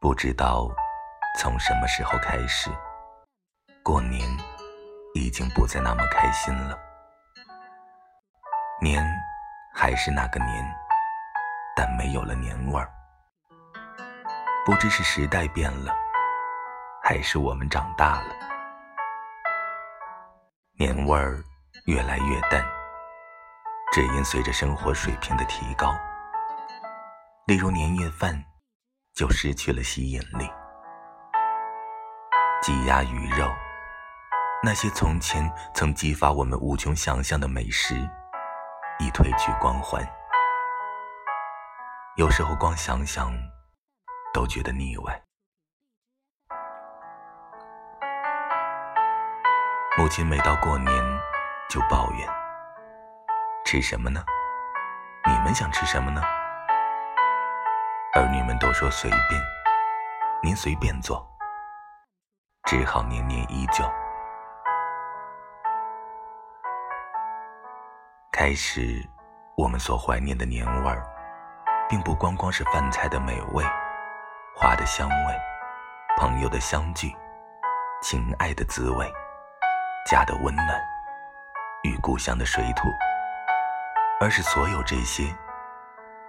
不知道从什么时候开始，过年已经不再那么开心了。年还是那个年，但没有了年味儿。不知是时代变了，还是我们长大了，年味儿越来越淡，只因随着生活水平的提高。例如年夜饭。就失去了吸引力。鸡鸭鱼肉，那些从前曾激发我们无穷想象的美食，已褪去光环。有时候光想想，都觉得腻歪。母亲每到过年就抱怨：“吃什么呢？你们想吃什么呢？”儿女们都说随便，您随便做，只好年年依旧。开始，我们所怀念的年味儿，并不光光是饭菜的美味、花的香味、朋友的相聚、情爱的滋味、家的温暖与故乡的水土，而是所有这些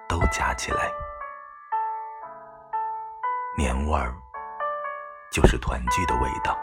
都加起来。年味儿，就是团聚的味道。